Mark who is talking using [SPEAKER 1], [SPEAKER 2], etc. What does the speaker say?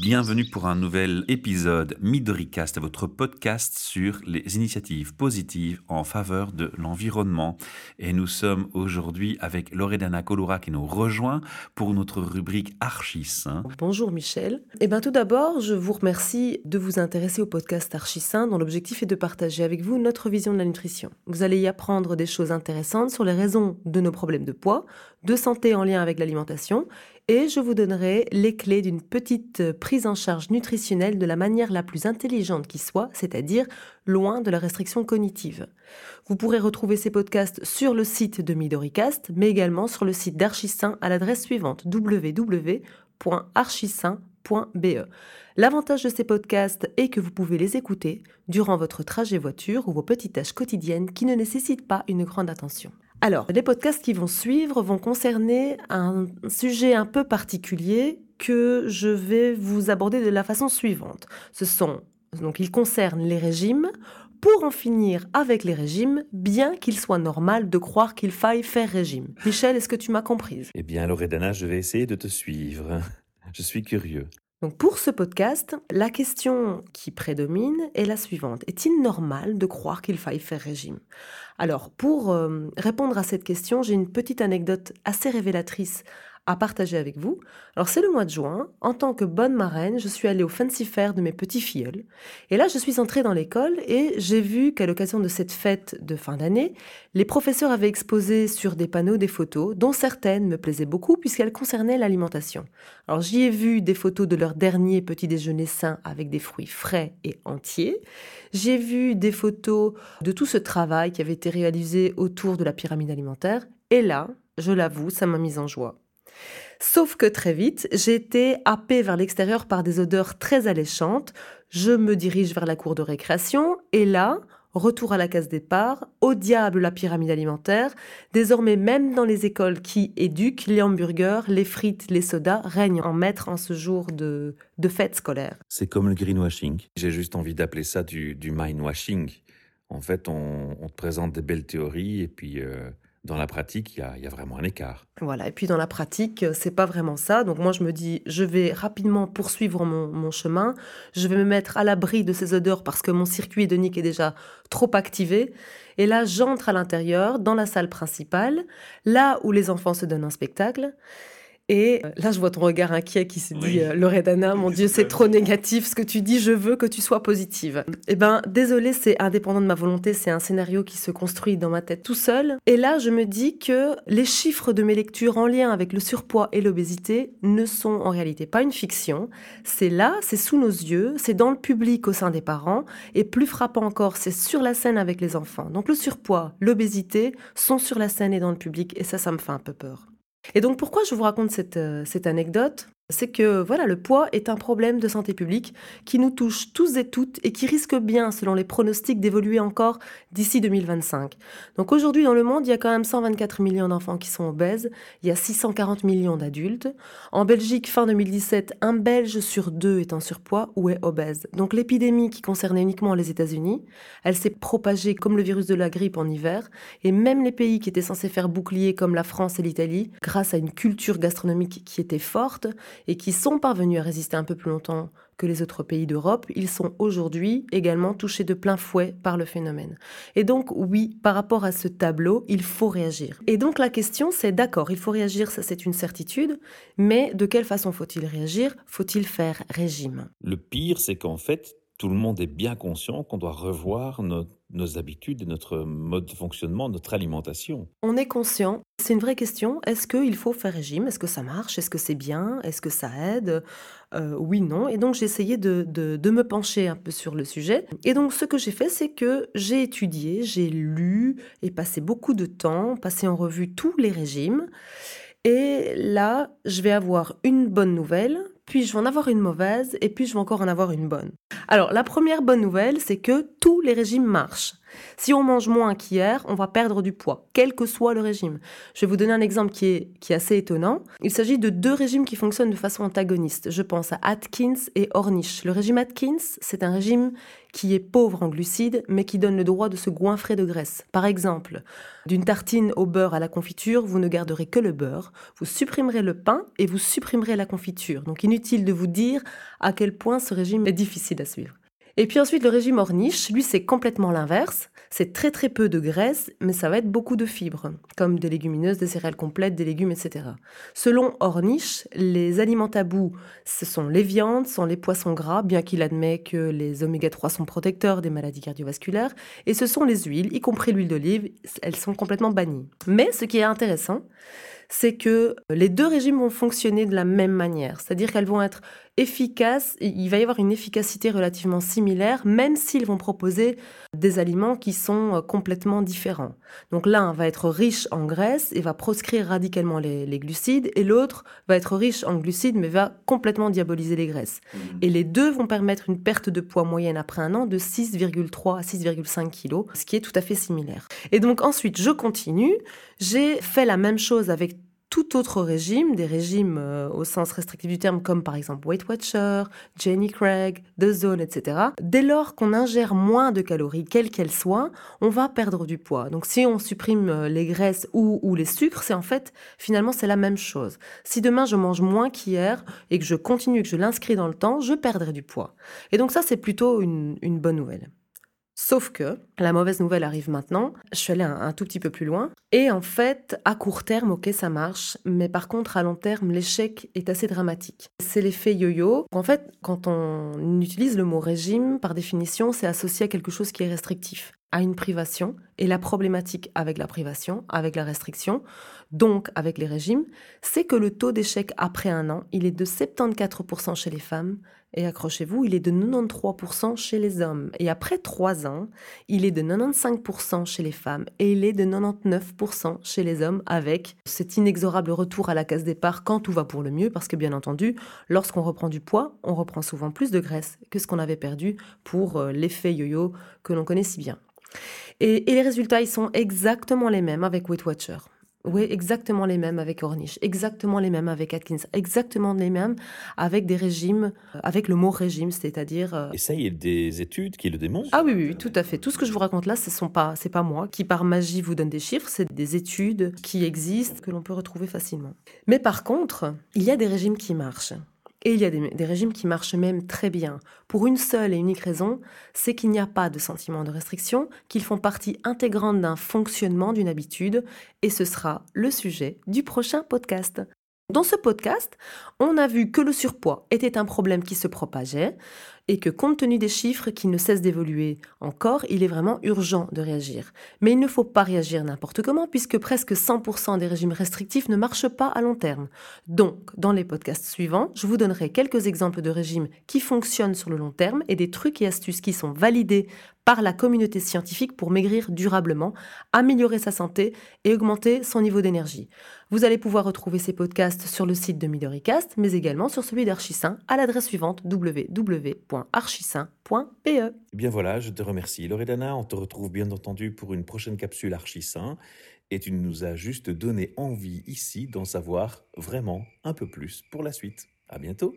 [SPEAKER 1] Bienvenue pour un nouvel épisode Midoricast, votre podcast sur les initiatives positives en faveur de l'environnement. Et nous sommes aujourd'hui avec Loredana Colora qui nous rejoint pour notre rubrique Archisain.
[SPEAKER 2] Bonjour Michel. Eh bien tout d'abord, je vous remercie de vous intéresser au podcast Archisain dont l'objectif est de partager avec vous notre vision de la nutrition. Vous allez y apprendre des choses intéressantes sur les raisons de nos problèmes de poids, de santé en lien avec l'alimentation et je vous donnerai les clés d'une petite prise en charge nutritionnelle de la manière la plus intelligente qui soit, c'est-à-dire loin de la restriction cognitive. Vous pourrez retrouver ces podcasts sur le site de Midoricast, mais également sur le site d'Archisain à l'adresse suivante www.archisain.be. L'avantage de ces podcasts est que vous pouvez les écouter durant votre trajet voiture ou vos petites tâches quotidiennes qui ne nécessitent pas une grande attention. Alors, les podcasts qui vont suivre vont concerner un sujet un peu particulier que je vais vous aborder de la façon suivante. Ce sont donc ils concernent les régimes pour en finir avec les régimes, bien qu'il soit normal de croire qu'il faille faire régime. Michel, est-ce que tu m'as comprise?
[SPEAKER 1] Eh bien, Loredana, je vais essayer de te suivre. Je suis curieux.
[SPEAKER 2] Donc pour ce podcast, la question qui prédomine est la suivante. Est-il normal de croire qu'il faille faire régime? Alors pour euh, répondre à cette question, j'ai une petite anecdote assez révélatrice à partager avec vous. Alors c'est le mois de juin, en tant que bonne marraine, je suis allée au fancy fair de mes petits filleuls. Et là, je suis entrée dans l'école et j'ai vu qu'à l'occasion de cette fête de fin d'année, les professeurs avaient exposé sur des panneaux des photos, dont certaines me plaisaient beaucoup puisqu'elles concernaient l'alimentation. Alors j'y ai vu des photos de leur dernier petit déjeuner sain avec des fruits frais et entiers. J'ai vu des photos de tout ce travail qui avait été réalisé autour de la pyramide alimentaire. Et là, je l'avoue, ça m'a mise en joie. Sauf que très vite, j'ai été happée vers l'extérieur par des odeurs très alléchantes. Je me dirige vers la cour de récréation et là, retour à la case départ, au diable la pyramide alimentaire. Désormais, même dans les écoles qui éduquent, les hamburgers, les frites, les sodas règnent en maître en ce jour de, de fête scolaire.
[SPEAKER 1] C'est comme le greenwashing. J'ai juste envie d'appeler ça du, du mindwashing. En fait, on, te présente des belles théories et puis euh, dans la pratique, il y, a, vraiment un écart.
[SPEAKER 2] Voilà, et puis dans la pratique, euh, c'est pas vraiment ça. Donc moi, je me dis, je vais rapidement poursuivre mon, chemin. Je vais me mettre à l'abri de ces odeurs parce que mon circuit Nick est déjà trop activé. Et là, j'entre à l'intérieur, dans la salle principale, là où les enfants se donnent un spectacle. Et euh, là, je vois ton regard inquiet qui se dit, euh, Loredana, mon Dieu, c'est trop négatif ce que tu dis, je veux que tu sois positive. Eh ben, désolé, c'est indépendant de ma volonté, c'est un scénario qui se construit dans ma tête tout seul. Et là, je me dis que les chiffres de mes lectures en lien avec le surpoids et l'obésité ne sont en réalité pas une fiction. C'est là, c'est sous nos yeux, c'est dans le public au sein des parents, et plus frappant encore, c'est sur la scène avec les enfants. Donc le surpoids, l'obésité sont sur la scène et dans le public, et ça, ça me fait un peu peur. Et donc pourquoi je vous raconte cette, euh, cette anecdote? C'est que voilà, le poids est un problème de santé publique qui nous touche tous et toutes et qui risque bien, selon les pronostics, d'évoluer encore d'ici 2025. Donc aujourd'hui, dans le monde, il y a quand même 124 millions d'enfants qui sont obèses, il y a 640 millions d'adultes. En Belgique, fin 2017, un Belge sur deux est en surpoids ou est obèse. Donc l'épidémie qui concernait uniquement les États-Unis, elle s'est propagée comme le virus de la grippe en hiver, et même les pays qui étaient censés faire bouclier comme la France et l'Italie, grâce à une culture gastronomique qui était forte, et qui sont parvenus à résister un peu plus longtemps que les autres pays d'Europe, ils sont aujourd'hui également touchés de plein fouet par le phénomène. Et donc oui, par rapport à ce tableau, il faut réagir. Et donc la question c'est d'accord, il faut réagir, ça c'est une certitude, mais de quelle façon faut-il réagir? Faut-il faire régime?
[SPEAKER 1] Le pire c'est qu'en fait, tout le monde est bien conscient qu'on doit revoir nos, habitudes notre mode de fonctionnement, notre alimentation.
[SPEAKER 2] On est conscient. C'est une vraie question. Est-ce qu'il faut faire régime? Est-ce que ça marche? Est-ce que c'est bien? Est-ce que ça aide? Euh, Oui, non. Et donc j'ai essayé de, me pencher un peu sur le sujet. Et donc ce que j'ai fait, c'est que j'ai étudié, j'ai lu et passé beaucoup de temps, passé en revue tous les régimes. Et là, je vais avoir une bonne nouvelle, puis je vais en avoir une mauvaise, et puis je vais encore en avoir une bonne? Alors, la première bonne nouvelle, c'est que tous les régimes marchent. Si on mange moins qu'hier, on va perdre du poids, quel que soit le régime. Je vais vous donner un exemple qui est, qui est assez étonnant. Il s'agit de deux régimes qui fonctionnent de façon antagoniste. Je pense à Atkins et Ornish. Le régime Atkins, c'est un régime qui est pauvre en glucides, mais qui donne le droit de se goinfrer de graisse. Par exemple, d'une tartine au beurre à la confiture, vous ne garderez que le beurre, vous supprimerez le pain et vous supprimerez la confiture. Donc inutile de vous dire à quel point ce régime est difficile à suivre. Et puis ensuite, le régime Ornish, lui, c'est complètement l'inverse. C'est très très peu de graisse, mais ça va être beaucoup de fibres, comme des légumineuses, des céréales complètes, des légumes, etc. Selon Ornish, les aliments tabous, ce sont les viandes, sont les poissons gras, bien qu'il admet que les oméga 3 sont protecteurs des maladies cardiovasculaires, et ce sont les huiles, y compris l'huile d'olive, elles sont complètement bannies. Mais ce qui est intéressant, c'est que les deux régimes vont fonctionner de la même manière, c'est-à-dire qu'elles vont être efficaces, il va y avoir une efficacité relativement similaire, même s'ils vont proposer des aliments qui sont euh, complètement différents. Donc l'un va être riche en graisse et va proscrire radicalement les, glucides, et l'autre va être riche en glucides mais va complètement diaboliser les graisses. Mmh. Et les deux vont permettre une perte de poids moyenne après un an de 6,3 à 6,5 kg, ce qui est tout à fait similaire. Et donc ensuite, je continue, j'ai fait la même chose avec tout autre régime, des régimes euh, au sens restrictif du terme, comme par exemple Weight Watcher, Jenny Craig, The Zone, etc. Dès lors qu'on ingère moins de calories, quelles qu'elles soient, on va perdre du poids. Donc si on supprime euh, les graisses ou, les sucres, c'est en fait, finalement, c'est la même chose. Si demain je mange moins qu'hier et que je continue, que je l'inscris dans le temps, je perdrai du poids. Et donc ça, c'est plutôt une bonne nouvelle. Sauf que la mauvaise nouvelle arrive maintenant. Je suis allée un, tout petit peu plus loin. Et en fait, à court terme, ok, ça marche. Mais par contre, à long terme, l'échec est assez dramatique. C'est l'effet yo-yo. En fait, quand on utilise le mot régime, par définition, c'est associé à quelque chose qui est restrictif, à une privation. Et la problématique avec la privation, avec la restriction, donc avec les régimes, c'est que le taux d'échec après un an, il est de 74% chez les femmes et accrochez-vous, il est de 93% chez les hommes. Et après trois ans, il est de 95% chez les femmes et il est de 99% chez les hommes avec cet inexorable retour à la case départ quand tout va pour le mieux. Parce que bien entendu, lorsqu'on reprend du poids, on reprend souvent plus de graisse que ce qu'on avait perdu pour euh, l'effet yo-yo que l'on connaît si bien. Et, et les résultats, ils sont exactement les mêmes avec Weight Watcher. Oui, exactement les mêmes avec Ornish, exactement les mêmes avec Atkins, exactement les mêmes avec des régimes, euh, avec le mot régime, c'est-à-dire. Euh,
[SPEAKER 1] Et ça, il y a des études qui le démontrent.
[SPEAKER 2] Ah oui, oui, tout à fait. Tout ce que je vous raconte là, ce sont pas, c'est pas moi qui par magie vous donne des chiffres, c'est des études qui existent que l'on peut retrouver facilement. Mais par contre, il y a des régimes qui marchent. Et il y a des, régimes qui marchent même très bien, pour une seule et unique raison, c'est qu'il n'y a pas de sentiment de restriction, qu'ils font partie intégrante d'un fonctionnement, d'une habitude, et ce sera le sujet du prochain podcast. Dans ce podcast, on a vu que le surpoids était un problème qui se propageait et que compte tenu des chiffres qui ne cessent d'évoluer encore, il est vraiment urgent de réagir. Mais il ne faut pas réagir n'importe comment puisque presque 100% des régimes restrictifs ne marchent pas à long terme. Donc, dans les podcasts suivants, je vous donnerai quelques exemples de régimes qui fonctionnent sur le long terme et des trucs et astuces qui sont validés par la communauté scientifique pour maigrir durablement, améliorer sa santé et augmenter son niveau d'énergie. Vous allez pouvoir retrouver ces podcasts sur le site de Midoricast, mais également sur celui d'Archisain à l'adresse suivante www.archisain.pe.
[SPEAKER 1] Eh bien voilà, je te remercie. Loredana, on te retrouve bien entendu pour une prochaine capsule Archisain et tu nous as juste donné envie ici d'en savoir vraiment un peu plus pour la suite. À bientôt.